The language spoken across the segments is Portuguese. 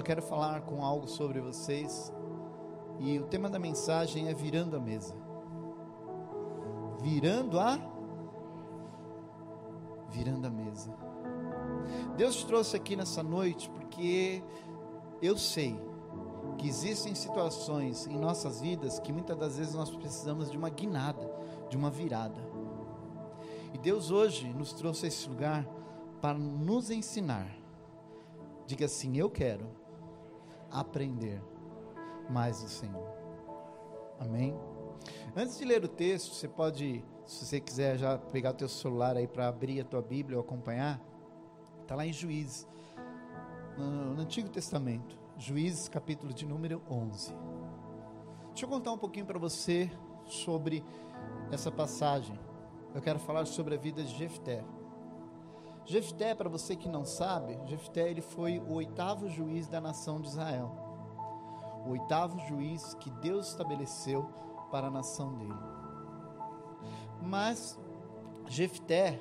eu quero falar com algo sobre vocês. E o tema da mensagem é virando a mesa. Virando a virando a mesa. Deus te trouxe aqui nessa noite porque eu sei que existem situações em nossas vidas que muitas das vezes nós precisamos de uma guinada, de uma virada. E Deus hoje nos trouxe a esse lugar para nos ensinar. Diga assim: Eu quero aprender mais do Senhor. Amém? Antes de ler o texto, você pode, se você quiser já pegar o teu celular aí para abrir a tua Bíblia ou acompanhar, está lá em Juízes, no, no Antigo Testamento, Juízes capítulo de número 11. Deixa eu contar um pouquinho para você sobre essa passagem. Eu quero falar sobre a vida de Jefté. Jefté, para você que não sabe, Jefté ele foi o oitavo juiz da nação de Israel. O oitavo juiz que Deus estabeleceu para a nação dele. Mas Jefté,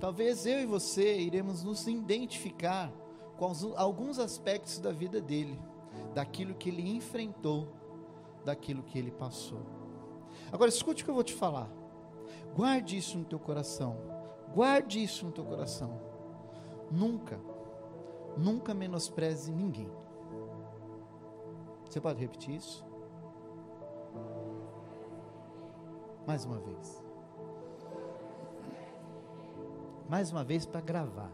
talvez eu e você iremos nos identificar com alguns aspectos da vida dele, daquilo que ele enfrentou, daquilo que ele passou. Agora escute o que eu vou te falar. Guarde isso no teu coração. Guarde isso no teu coração. Nunca, nunca menospreze ninguém. Você pode repetir isso? Mais uma vez. Mais uma vez para gravar.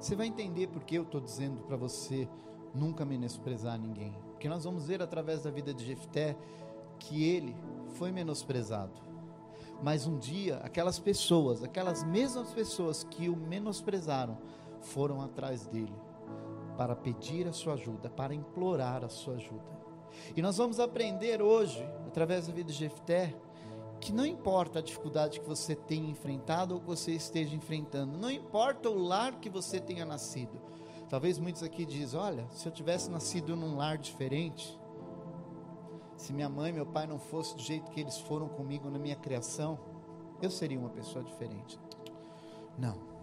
Você vai entender porque eu estou dizendo para você nunca menosprezar ninguém. Porque nós vamos ver através da vida de Jefté que ele foi menosprezado. Mas um dia, aquelas pessoas, aquelas mesmas pessoas que o menosprezaram, foram atrás dele para pedir a sua ajuda, para implorar a sua ajuda. E nós vamos aprender hoje, através da vida de Jefté, que não importa a dificuldade que você tenha enfrentado ou que você esteja enfrentando, não importa o lar que você tenha nascido. Talvez muitos aqui dizem: olha, se eu tivesse nascido num lar diferente, se minha mãe e meu pai não fossem do jeito que eles foram comigo na minha criação, eu seria uma pessoa diferente. Não.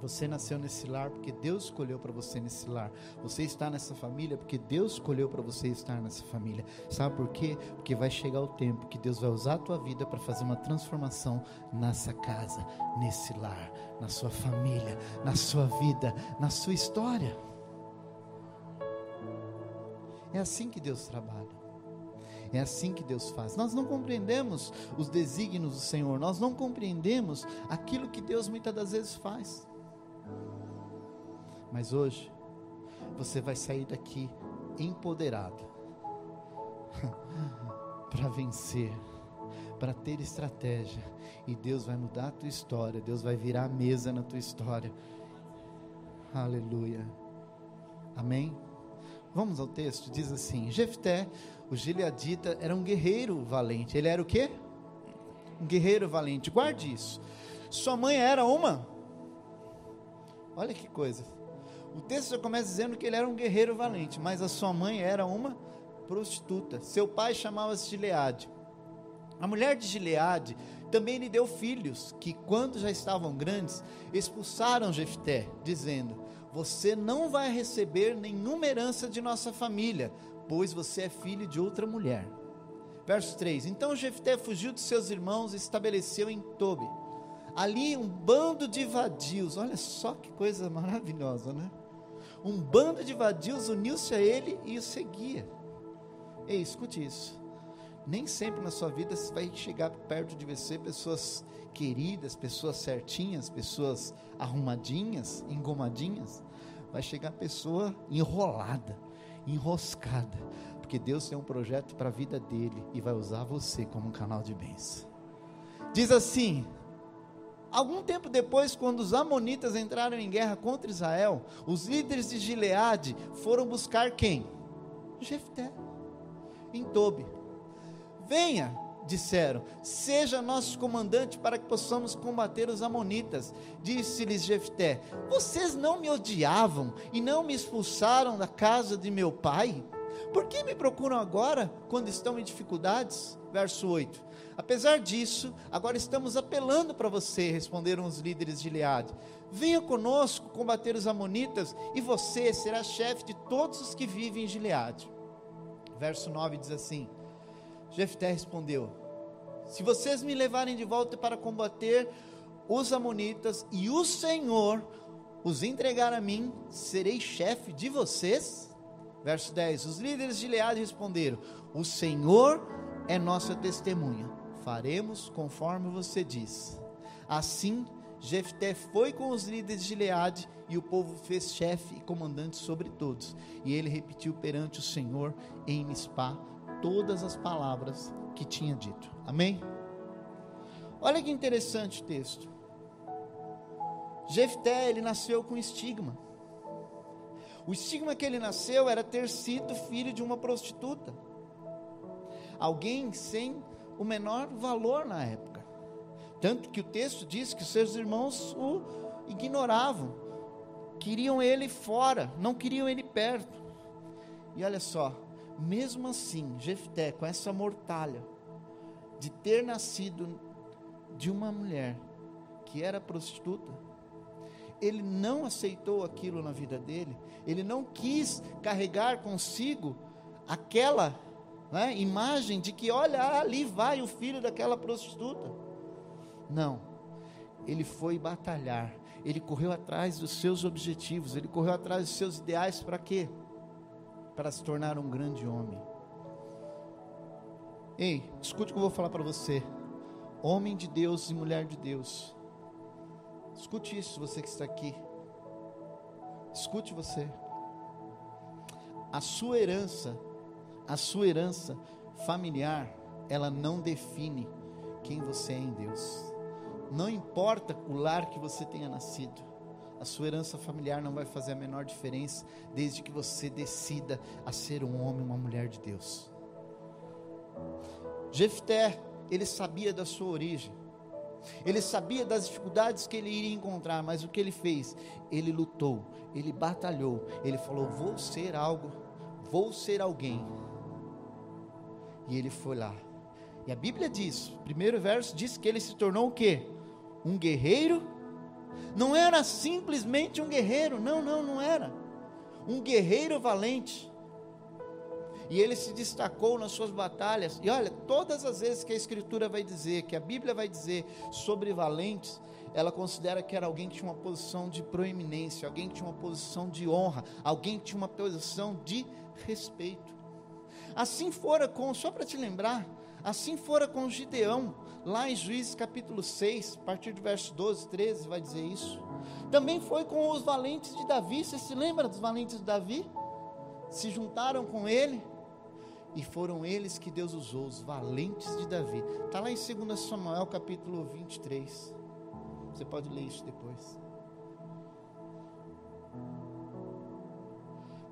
Você nasceu nesse lar porque Deus escolheu para você nesse lar. Você está nessa família porque Deus escolheu para você estar nessa família. Sabe por quê? Porque vai chegar o tempo que Deus vai usar a tua vida para fazer uma transformação nessa casa, nesse lar, na sua família, na sua vida, na sua história. É assim que Deus trabalha. É assim que Deus faz. Nós não compreendemos os desígnios do Senhor, nós não compreendemos aquilo que Deus muitas das vezes faz. Mas hoje, você vai sair daqui empoderado para vencer, para ter estratégia. E Deus vai mudar a tua história, Deus vai virar a mesa na tua história. Aleluia. Amém? Vamos ao texto, diz assim: Jefté, o gileadita, era um guerreiro valente. Ele era o quê? Um guerreiro valente. Guarde isso. Sua mãe era uma. Olha que coisa. O texto já começa dizendo que ele era um guerreiro valente, mas a sua mãe era uma prostituta. Seu pai chamava-se Gileade. A mulher de Gileade também lhe deu filhos, que quando já estavam grandes, expulsaram Jefté, dizendo: Você não vai receber nenhuma herança de nossa família, pois você é filho de outra mulher. Verso 3: Então Jefté fugiu de seus irmãos e estabeleceu em Tobi. Ali um bando de vadios, olha só que coisa maravilhosa, né? Um bando de vadios uniu-se a ele e o seguia. Ei, escute isso. Nem sempre na sua vida você vai chegar perto de você pessoas queridas, pessoas certinhas, pessoas arrumadinhas, engomadinhas. Vai chegar pessoa enrolada, enroscada, porque Deus tem um projeto para a vida dele e vai usar você como um canal de bênção. Diz assim: Algum tempo depois, quando os amonitas entraram em guerra contra Israel, os líderes de Gileade foram buscar quem? Jefté, em Tobi. Venha, disseram, seja nosso comandante para que possamos combater os amonitas. Disse-lhes Jefté: Vocês não me odiavam e não me expulsaram da casa de meu pai? Por que me procuram agora, quando estão em dificuldades? Verso 8. Apesar disso, agora estamos apelando para você, responderam os líderes de Gileade. Venha conosco combater os amonitas, e você será chefe de todos os que vivem em Gileade. Verso 9 diz assim: Jefté respondeu: Se vocês me levarem de volta para combater os amonitas e o Senhor os entregar a mim, serei chefe de vocês? Verso 10: Os líderes de Gileade responderam: O Senhor é nossa testemunha, faremos conforme você diz. Assim, Jefté foi com os líderes de Gileade e o povo fez chefe e comandante sobre todos. E ele repetiu perante o Senhor em Mispá todas as palavras que tinha dito. Amém? Olha que interessante o texto. Jefté, ele nasceu com estigma. O estigma que ele nasceu era ter sido filho de uma prostituta. Alguém sem o menor valor na época. Tanto que o texto diz que seus irmãos o ignoravam, queriam ele fora, não queriam ele perto. E olha só, mesmo assim, Jefté, com essa mortalha, de ter nascido de uma mulher que era prostituta, ele não aceitou aquilo na vida dele, ele não quis carregar consigo aquela né, imagem de que, olha, ali vai o filho daquela prostituta. Não, ele foi batalhar, ele correu atrás dos seus objetivos, ele correu atrás dos seus ideais para quê? Para se tornar um grande homem. Ei, escute o que eu vou falar para você. Homem de Deus e mulher de Deus. Escute isso, você que está aqui. Escute você. A sua herança, a sua herança familiar, ela não define quem você é em Deus. Não importa o lar que você tenha nascido, a sua herança familiar não vai fazer a menor diferença, desde que você decida a ser um homem, uma mulher de Deus. Jefté, ele sabia da sua origem, ele sabia das dificuldades que ele iria encontrar, mas o que ele fez? Ele lutou, ele batalhou, ele falou: Vou ser algo, vou ser alguém. E ele foi lá. E a Bíblia diz, primeiro verso diz que ele se tornou o quê? um guerreiro, não era simplesmente um guerreiro, não, não, não era. Um guerreiro valente. E ele se destacou nas suas batalhas. E olha, todas as vezes que a Escritura vai dizer, que a Bíblia vai dizer sobre valentes, ela considera que era alguém que tinha uma posição de proeminência, alguém que tinha uma posição de honra, alguém que tinha uma posição de respeito. Assim fora com, só para te lembrar, assim fora com Gideão. Lá em Juízes capítulo 6, a partir do verso 12, 13, vai dizer isso. Também foi com os valentes de Davi. Você se lembra dos valentes de Davi? Se juntaram com ele. E foram eles que Deus usou, os valentes de Davi. Está lá em 2 Samuel capítulo 23. Você pode ler isso depois.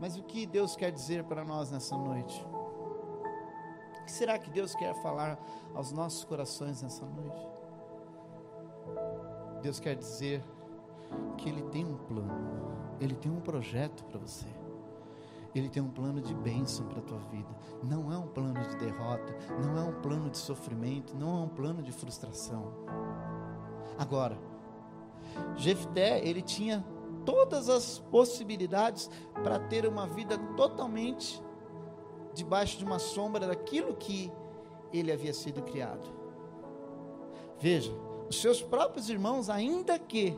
Mas o que Deus quer dizer para nós nessa noite? Que será que Deus quer falar aos nossos corações nessa noite? Deus quer dizer que Ele tem um plano, Ele tem um projeto para você. Ele tem um plano de bênção para a tua vida. Não é um plano de derrota, não é um plano de sofrimento, não é um plano de frustração. Agora, Jefté, ele tinha todas as possibilidades para ter uma vida totalmente debaixo de uma sombra daquilo que ele havia sido criado. Veja, os seus próprios irmãos, ainda que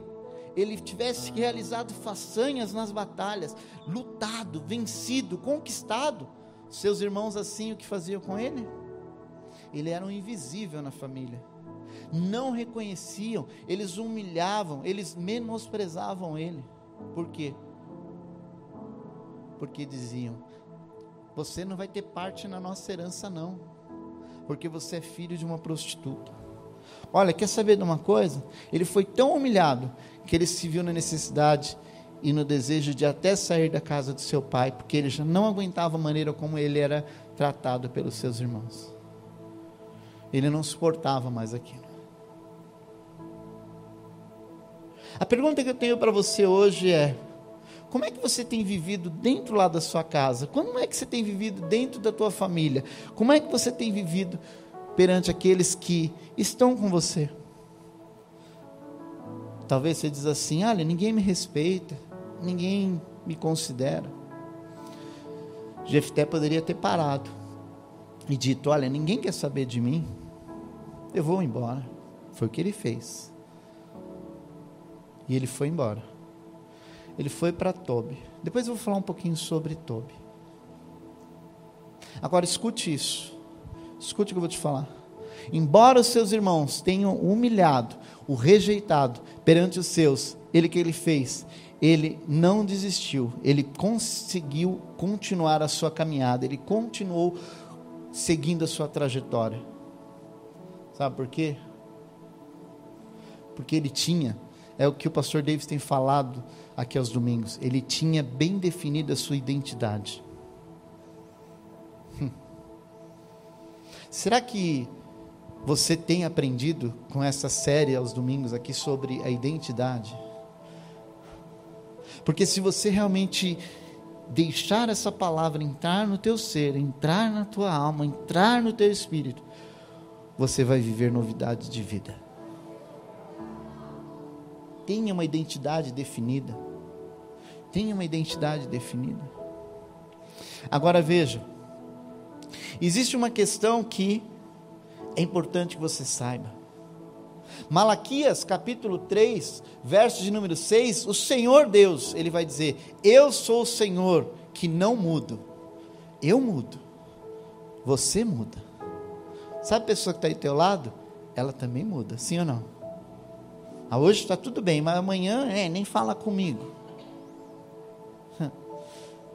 ele tivesse realizado façanhas nas batalhas, lutado, vencido, conquistado, seus irmãos assim o que faziam com ele? Ele era um invisível na família. Não reconheciam, eles humilhavam, eles menosprezavam ele. Por quê? Porque diziam: você não vai ter parte na nossa herança, não, porque você é filho de uma prostituta. Olha, quer saber de uma coisa? Ele foi tão humilhado que ele se viu na necessidade e no desejo de até sair da casa do seu pai, porque ele já não aguentava a maneira como ele era tratado pelos seus irmãos. Ele não suportava mais aquilo. A pergunta que eu tenho para você hoje é: Como é que você tem vivido dentro lá da sua casa? Como é que você tem vivido dentro da tua família? Como é que você tem vivido perante aqueles que estão com você? Talvez você diz assim: olha, ninguém me respeita, ninguém me considera. Jefté poderia ter parado e dito: olha, ninguém quer saber de mim, eu vou embora. Foi o que ele fez. E ele foi embora. Ele foi para Tobi. Depois eu vou falar um pouquinho sobre Tobi. Agora escute isso. Escute o que eu vou te falar. Embora os seus irmãos tenham humilhado, o rejeitado perante os seus, ele que ele fez, ele não desistiu, ele conseguiu continuar a sua caminhada, ele continuou seguindo a sua trajetória. Sabe por quê? Porque ele tinha, é o que o pastor Davis tem falado aqui aos domingos, ele tinha bem definida a sua identidade. Hum. Será que você tem aprendido com essa série aos domingos aqui sobre a identidade? Porque se você realmente deixar essa palavra entrar no teu ser, entrar na tua alma, entrar no teu espírito, você vai viver novidades de vida. Tenha uma identidade definida. Tenha uma identidade definida. Agora veja, existe uma questão que é importante que você saiba. Malaquias capítulo 3, verso de número 6, o Senhor Deus, ele vai dizer: Eu sou o Senhor que não mudo. Eu mudo. Você muda. Sabe a pessoa que está aí do teu lado? Ela também muda, sim ou não? Ah, hoje está tudo bem, mas amanhã é, nem fala comigo.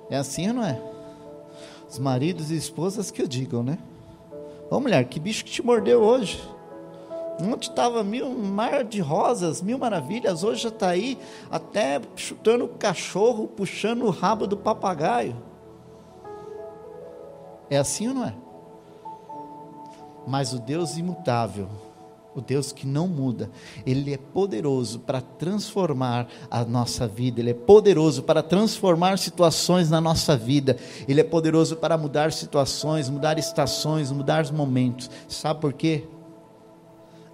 É assim não é? Os maridos e esposas que o digam, né? Ô mulher, que bicho que te mordeu hoje? Ontem estava mil mar de rosas, mil maravilhas, hoje já está aí até chutando o cachorro, puxando o rabo do papagaio. É assim ou não é? Mas o Deus imutável, o Deus que não muda, Ele é poderoso para transformar a nossa vida, Ele é poderoso para transformar situações na nossa vida, Ele é poderoso para mudar situações, mudar estações, mudar momentos. Sabe por quê?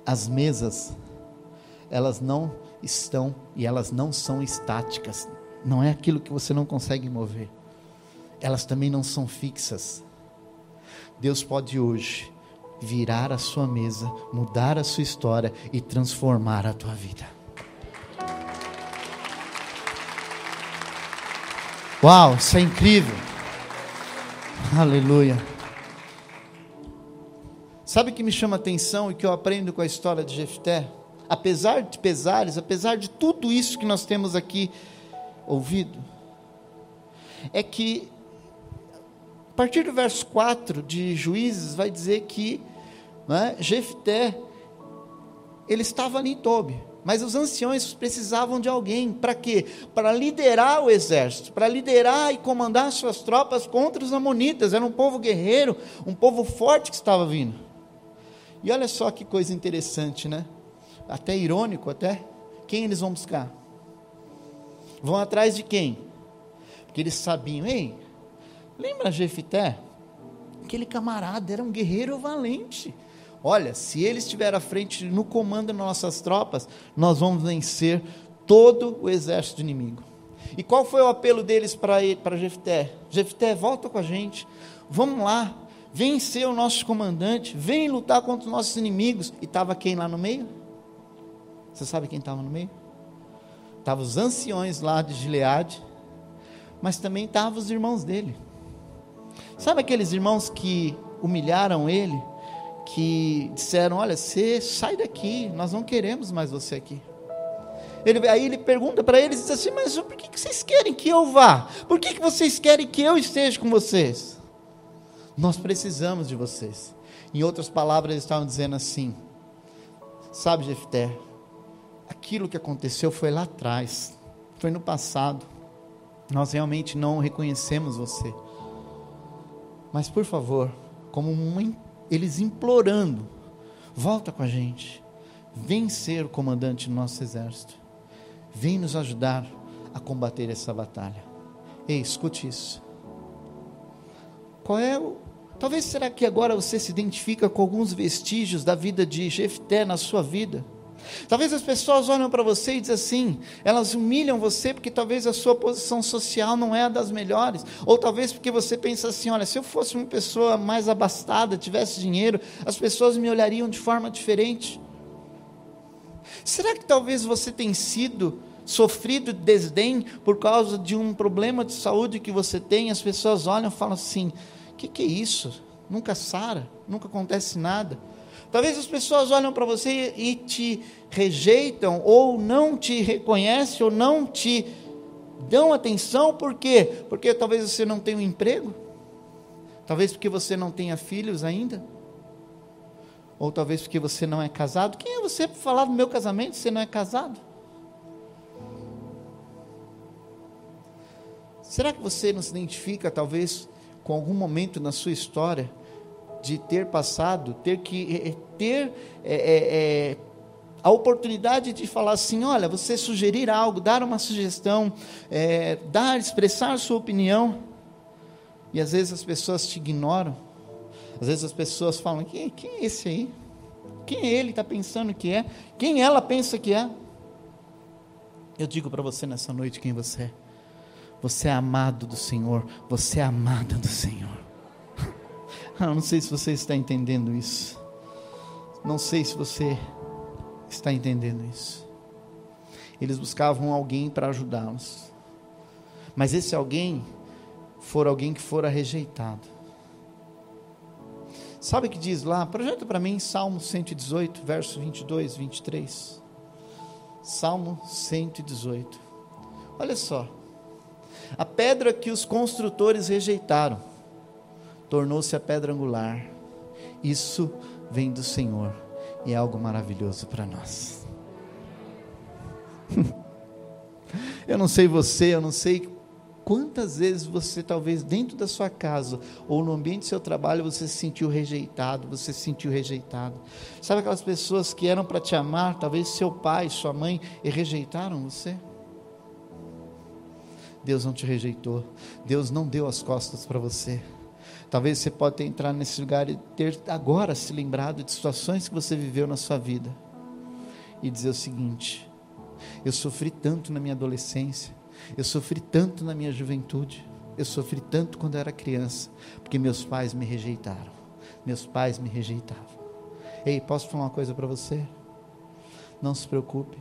As mesas, elas não estão e elas não são estáticas, não é aquilo que você não consegue mover, elas também não são fixas. Deus pode hoje virar a sua mesa, mudar a sua história e transformar a tua vida. Uau, isso é incrível. Aleluia. Sabe o que me chama a atenção e que eu aprendo com a história de Jefté? Apesar de pesares, apesar de tudo isso que nós temos aqui ouvido, é que partir do verso 4 de Juízes vai dizer que né, Jefté, ele estava ali em Tobi, mas os anciões precisavam de alguém, para quê? Para liderar o exército, para liderar e comandar suas tropas contra os amonitas, era um povo guerreiro, um povo forte que estava vindo, e olha só que coisa interessante, né, até irônico até, quem eles vão buscar? Vão atrás de quem? Porque eles sabiam, ei, lembra Jefité? Aquele camarada era um guerreiro valente, Olha, se ele estiver à frente no comando das nossas tropas, nós vamos vencer todo o exército inimigo. E qual foi o apelo deles para Jefté? Jefté, volta com a gente, vamos lá, vem ser o nosso comandante, vem lutar contra os nossos inimigos. E estava quem lá no meio? Você sabe quem estava no meio? Estavam os anciões lá de Gileade, mas também estavam os irmãos dele. Sabe aqueles irmãos que humilharam ele? que disseram: Olha, você sai daqui, nós não queremos mais você aqui. Ele, aí ele pergunta para eles diz assim: Mas por que, que vocês querem que eu vá? Por que, que vocês querem que eu esteja com vocês? Nós precisamos de vocês. Em outras palavras, eles estavam dizendo assim: Sabe, Jefté, aquilo que aconteceu foi lá atrás, foi no passado. Nós realmente não reconhecemos você. Mas por favor, como eles implorando: volta com a gente, vem ser o comandante do nosso exército, vem nos ajudar a combater essa batalha. Ei, escute isso. Qual é o. Talvez será que agora você se identifica com alguns vestígios da vida de Jefté na sua vida? Talvez as pessoas olham para você e dizem assim, elas humilham você porque talvez a sua posição social não é a das melhores, ou talvez porque você pensa assim, olha, se eu fosse uma pessoa mais abastada, tivesse dinheiro, as pessoas me olhariam de forma diferente. Será que talvez você tenha sido sofrido desdém por causa de um problema de saúde que você tem? As pessoas olham e falam assim: o que, que é isso? Nunca sara, nunca acontece nada. Talvez as pessoas olham para você e te rejeitam, ou não te reconhecem, ou não te dão atenção, por quê? Porque talvez você não tenha um emprego, talvez porque você não tenha filhos ainda ou talvez porque você não é casado. Quem é você para falar do meu casamento se você não é casado? Será que você não se identifica, talvez, com algum momento na sua história de ter passado, ter que eh, eh, ter é, é, é, a oportunidade de falar assim, olha, você sugerir algo, dar uma sugestão, dar, expressar sua opinião, e às vezes as pessoas te ignoram às vezes as pessoas falam: quem, quem é esse aí? Quem é ele está pensando que é? Quem ela pensa que é? Eu digo para você nessa noite quem você é. Você é amado do Senhor. Você é amada do Senhor. Eu não sei se você está entendendo isso. Não sei se você está entendendo isso. Eles buscavam alguém para ajudá-los. Mas esse alguém for alguém que fora rejeitado. Sabe o que diz lá? Projeta para mim Salmo 118, verso 22, 23. Salmo 118. Olha só. A pedra que os construtores rejeitaram tornou-se a pedra angular. Isso vem do Senhor e é algo maravilhoso para nós. eu não sei você, eu não sei Quantas vezes você, talvez dentro da sua casa ou no ambiente do seu trabalho, você se sentiu rejeitado, você se sentiu rejeitado? Sabe aquelas pessoas que eram para te amar, talvez seu pai, sua mãe, e rejeitaram você? Deus não te rejeitou, Deus não deu as costas para você. Talvez você pode ter entrado nesse lugar e ter agora se lembrado de situações que você viveu na sua vida e dizer o seguinte: eu sofri tanto na minha adolescência, eu sofri tanto na minha juventude, eu sofri tanto quando era criança, porque meus pais me rejeitaram. Meus pais me rejeitavam. Ei, posso falar uma coisa para você? Não se preocupe.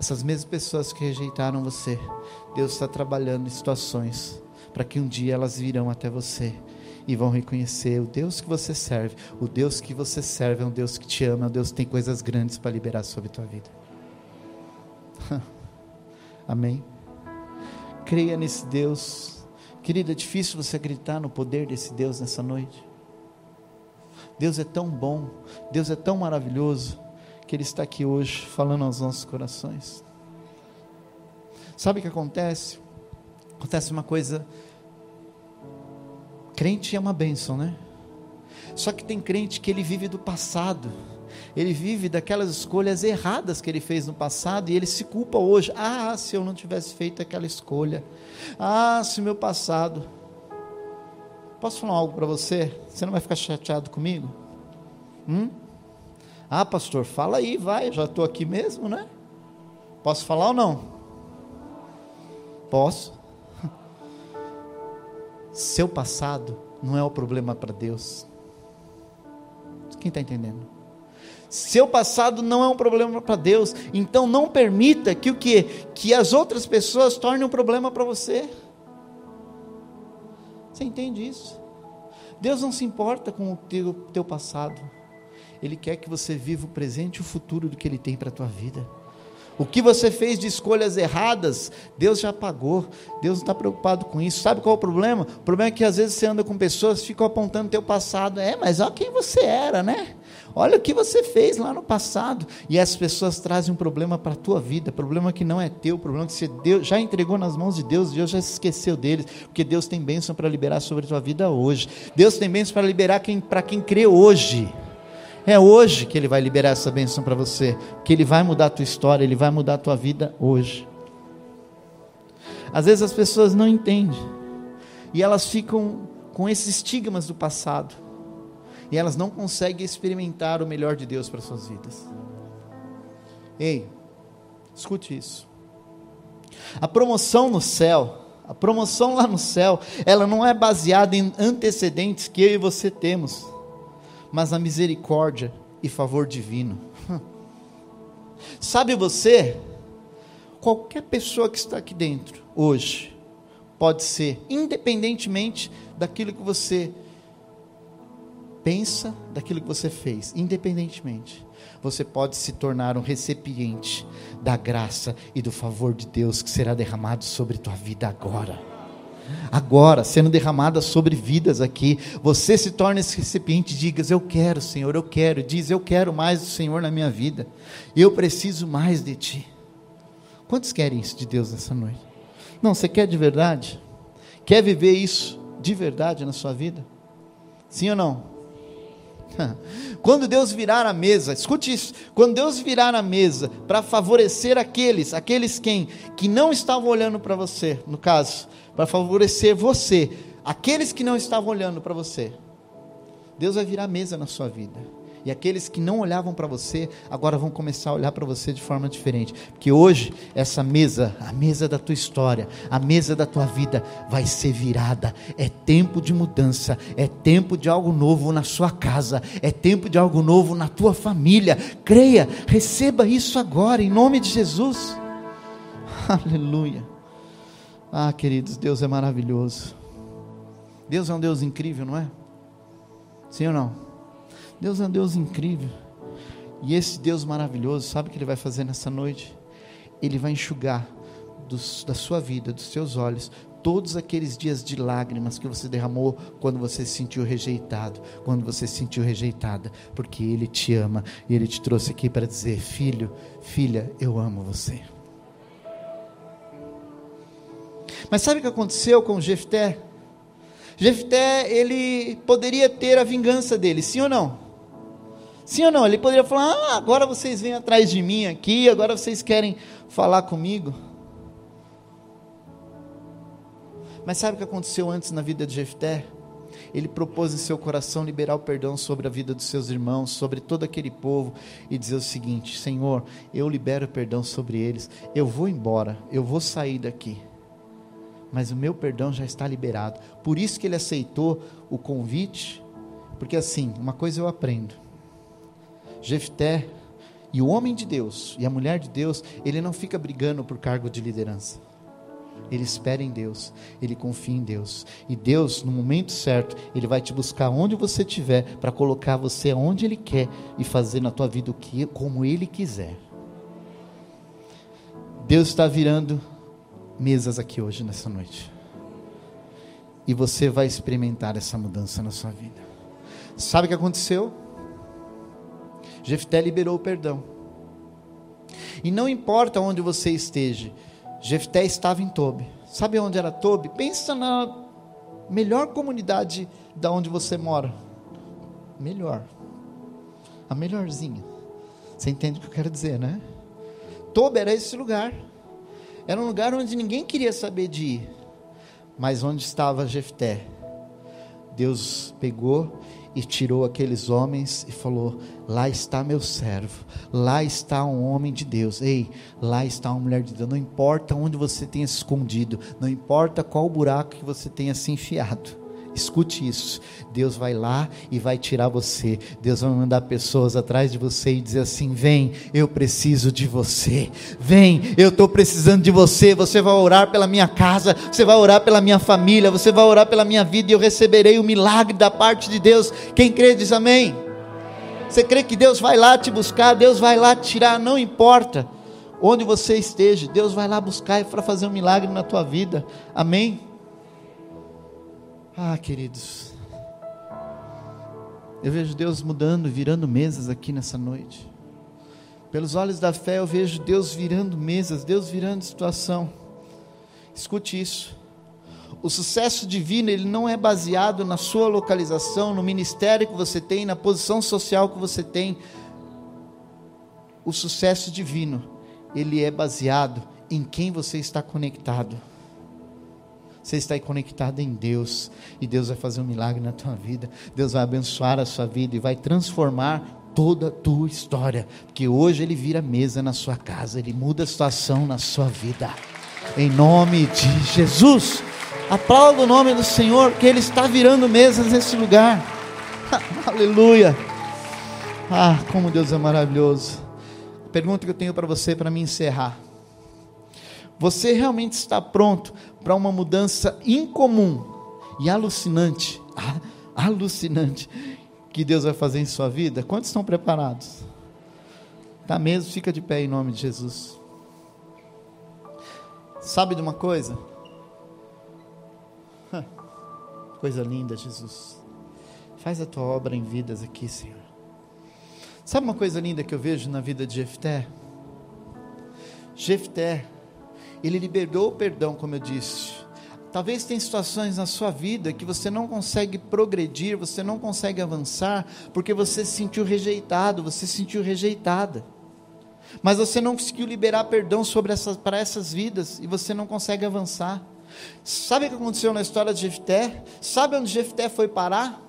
Essas mesmas pessoas que rejeitaram você, Deus está trabalhando em situações para que um dia elas virão até você e vão reconhecer o Deus que você serve. O Deus que você serve é um Deus que te ama, é um Deus que tem coisas grandes para liberar sobre a tua vida. Amém? Creia nesse Deus. Querida, é difícil você acreditar no poder desse Deus nessa noite. Deus é tão bom, Deus é tão maravilhoso, que Ele está aqui hoje falando aos nossos corações. Sabe o que acontece? Acontece uma coisa. Crente é uma bênção, né? Só que tem crente que ele vive do passado ele vive daquelas escolhas erradas que ele fez no passado e ele se culpa hoje. Ah, se eu não tivesse feito aquela escolha. Ah, se meu passado. Posso falar algo para você? Você não vai ficar chateado comigo? Hum? Ah, pastor, fala aí, vai, já estou aqui mesmo, né? Posso falar ou não? Posso. Seu passado não é o problema para Deus. Quem está entendendo? Seu passado não é um problema para Deus, então não permita que o que que as outras pessoas tornem um problema para você. Você entende isso? Deus não se importa com o teu, teu passado. Ele quer que você viva o presente e o futuro do que Ele tem para a tua vida. O que você fez de escolhas erradas, Deus já pagou. Deus não está preocupado com isso. Sabe qual é o problema? O problema é que às vezes você anda com pessoas que ficam apontando teu passado. É, mas olha quem você era, né? Olha o que você fez lá no passado. E essas pessoas trazem um problema para a tua vida, problema que não é teu, problema que você Deus, já entregou nas mãos de Deus, Deus já se esqueceu deles, porque Deus tem bênção para liberar sobre a tua vida hoje. Deus tem bênção para liberar quem, para quem crê hoje. É hoje que Ele vai liberar essa bênção para você, que Ele vai mudar a tua história, Ele vai mudar a tua vida hoje. Às vezes as pessoas não entendem e elas ficam com esses estigmas do passado e elas não conseguem experimentar o melhor de Deus para suas vidas. Ei, escute isso. A promoção no céu, a promoção lá no céu, ela não é baseada em antecedentes que eu e você temos, mas na misericórdia e favor divino. Sabe você, qualquer pessoa que está aqui dentro hoje pode ser, independentemente daquilo que você pensa, daquilo que você fez, independentemente você pode se tornar um recipiente da graça e do favor de Deus que será derramado sobre tua vida agora. Agora, sendo derramada sobre vidas aqui, você se torna esse recipiente diga: Eu quero, Senhor, eu quero. Diz: Eu quero mais do Senhor na minha vida. Eu preciso mais de Ti. Quantos querem isso de Deus nessa noite? Não, você quer de verdade? Quer viver isso de verdade na sua vida? Sim ou não? Quando Deus virar a mesa, escute isso, quando Deus virar a mesa para favorecer aqueles, aqueles quem que não estavam olhando para você, no caso, para favorecer você, aqueles que não estavam olhando para você. Deus vai virar mesa na sua vida. E aqueles que não olhavam para você, agora vão começar a olhar para você de forma diferente. Porque hoje, essa mesa, a mesa da tua história, a mesa da tua vida, vai ser virada. É tempo de mudança, é tempo de algo novo na sua casa, é tempo de algo novo na tua família. Creia, receba isso agora, em nome de Jesus. Aleluia. Ah, queridos, Deus é maravilhoso. Deus é um Deus incrível, não é? Sim ou não? Deus é um Deus incrível. E esse Deus maravilhoso, sabe o que Ele vai fazer nessa noite? Ele vai enxugar dos, da sua vida, dos seus olhos, todos aqueles dias de lágrimas que você derramou quando você se sentiu rejeitado, quando você se sentiu rejeitada, porque Ele te ama e Ele te trouxe aqui para dizer: Filho, filha, eu amo você. Mas sabe o que aconteceu com Jefté? Jefté, ele poderia ter a vingança dele, sim ou não? Sim ou não? Ele poderia falar: ah, agora vocês vêm atrás de mim aqui, agora vocês querem falar comigo. Mas sabe o que aconteceu antes na vida de Jefté? Ele propôs em seu coração liberar o perdão sobre a vida dos seus irmãos, sobre todo aquele povo, e dizer o seguinte: Senhor, eu libero o perdão sobre eles, eu vou embora, eu vou sair daqui, mas o meu perdão já está liberado. Por isso que ele aceitou o convite, porque assim, uma coisa eu aprendo Jefté e o homem de Deus e a mulher de Deus, ele não fica brigando por cargo de liderança. Ele espera em Deus, ele confia em Deus. E Deus, no momento certo, ele vai te buscar onde você estiver para colocar você onde ele quer e fazer na tua vida o que como ele quiser. Deus está virando mesas aqui hoje nessa noite. E você vai experimentar essa mudança na sua vida. Sabe o que aconteceu? Jefté liberou o perdão. E não importa onde você esteja, Jefté estava em Tobi. Sabe onde era Tobi? Pensa na melhor comunidade da onde você mora. Melhor. A melhorzinha. Você entende o que eu quero dizer, né? Tobi era esse lugar. Era um lugar onde ninguém queria saber de ir. Mas onde estava Jefté? Deus pegou e tirou aqueles homens e falou: Lá está meu servo, lá está um homem de Deus, ei, lá está uma mulher de Deus. Não importa onde você tenha se escondido, não importa qual buraco que você tenha se enfiado, Escute isso. Deus vai lá e vai tirar você. Deus vai mandar pessoas atrás de você e dizer assim: Vem, eu preciso de você. Vem, eu estou precisando de você. Você vai orar pela minha casa, você vai orar pela minha família, você vai orar pela minha vida e eu receberei o milagre da parte de Deus. Quem crê diz amém. Você crê que Deus vai lá te buscar, Deus vai lá te tirar, não importa onde você esteja, Deus vai lá buscar para fazer um milagre na tua vida. Amém. Ah, queridos, eu vejo Deus mudando, virando mesas aqui nessa noite. Pelos olhos da fé, eu vejo Deus virando mesas, Deus virando situação. Escute isso. o sucesso divino ele não é baseado na sua localização, no ministério que você tem, na posição social que você tem. O sucesso divino, ele é baseado em quem você está conectado. Você está conectado em Deus, e Deus vai fazer um milagre na tua vida. Deus vai abençoar a sua vida e vai transformar toda a tua história, porque hoje ele vira mesa na sua casa, ele muda a situação na sua vida. Em nome de Jesus. Aplauda o nome do Senhor, que Ele está virando mesas nesse lugar. Aleluia. Ah, como Deus é maravilhoso. Pergunta que eu tenho para você para me encerrar. Você realmente está pronto para uma mudança incomum e alucinante, alucinante, que Deus vai fazer em sua vida? Quantos estão preparados? Tá mesmo? Fica de pé em nome de Jesus. Sabe de uma coisa? Coisa linda, Jesus. Faz a tua obra em vidas aqui, Senhor. Sabe uma coisa linda que eu vejo na vida de Jefté? Jefté, ele liberou o perdão, como eu disse. Talvez tenha situações na sua vida que você não consegue progredir, você não consegue avançar, porque você se sentiu rejeitado, você se sentiu rejeitada. Mas você não conseguiu liberar perdão sobre essas, para essas vidas e você não consegue avançar. Sabe o que aconteceu na história de Jefté? Sabe onde Jefté foi parar?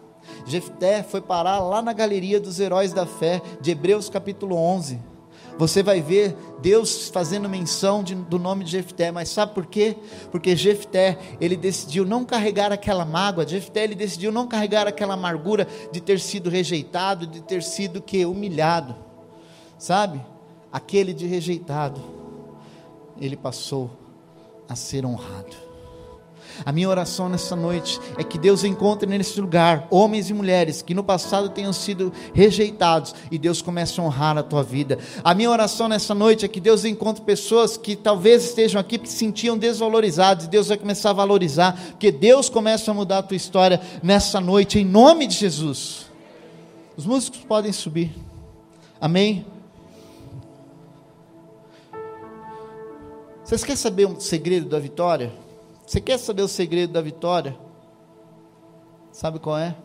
Jefté foi parar lá na galeria dos heróis da fé, de Hebreus capítulo 11. Você vai ver Deus fazendo menção de, do nome de Jefté, mas sabe por quê? Porque Jefté, ele decidiu não carregar aquela mágoa, Jefté, ele decidiu não carregar aquela amargura de ter sido rejeitado, de ter sido que humilhado. Sabe? Aquele de rejeitado, ele passou a ser honrado. A minha oração nessa noite é que Deus encontre nesse lugar homens e mulheres que no passado tenham sido rejeitados e Deus comece a honrar a tua vida. A minha oração nessa noite é que Deus encontre pessoas que talvez estejam aqui que se sentiam desvalorizados e Deus vai começar a valorizar, porque Deus começa a mudar a tua história nessa noite em nome de Jesus. Os músicos podem subir. Amém. Vocês querem saber um segredo da vitória? Você quer saber o segredo da vitória? Sabe qual é?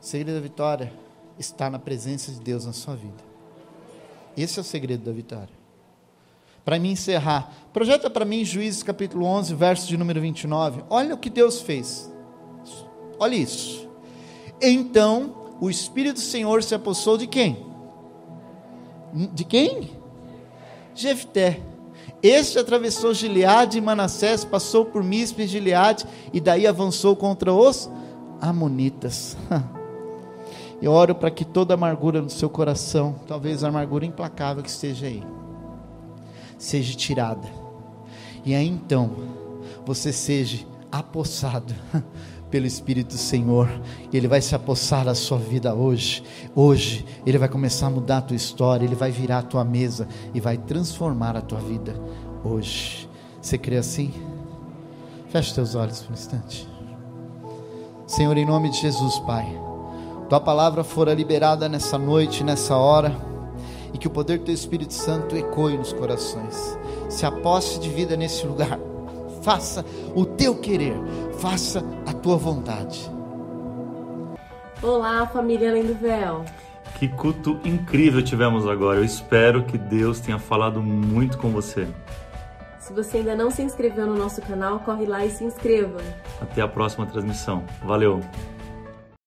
O segredo da vitória está na presença de Deus na sua vida. Esse é o segredo da vitória. Para mim encerrar, projeta para mim Juízes capítulo 11, verso de número 29. Olha o que Deus fez. Olha isso. Então o Espírito do Senhor se apossou de quem? De quem? Jefté. Este atravessou Gileade e Manassés, passou por Mispe e Gileade, e daí avançou contra os Amonitas. Eu oro para que toda amargura no seu coração, talvez a amargura implacável que esteja aí, seja tirada. E aí então, você seja apossado pelo Espírito do Senhor, Ele vai se apossar da sua vida hoje. Hoje, Ele vai começar a mudar a tua história, Ele vai virar a tua mesa e vai transformar a tua vida hoje. Você crê assim? Feche teus olhos por um instante. Senhor, em nome de Jesus, Pai, tua palavra fora liberada nessa noite, nessa hora, e que o poder do teu Espírito Santo ecoe nos corações. Se aposte de vida nesse lugar faça o teu querer, faça a tua vontade. Olá, família Além do Véu. Que culto incrível tivemos agora. Eu espero que Deus tenha falado muito com você. Se você ainda não se inscreveu no nosso canal, corre lá e se inscreva. Até a próxima transmissão. Valeu!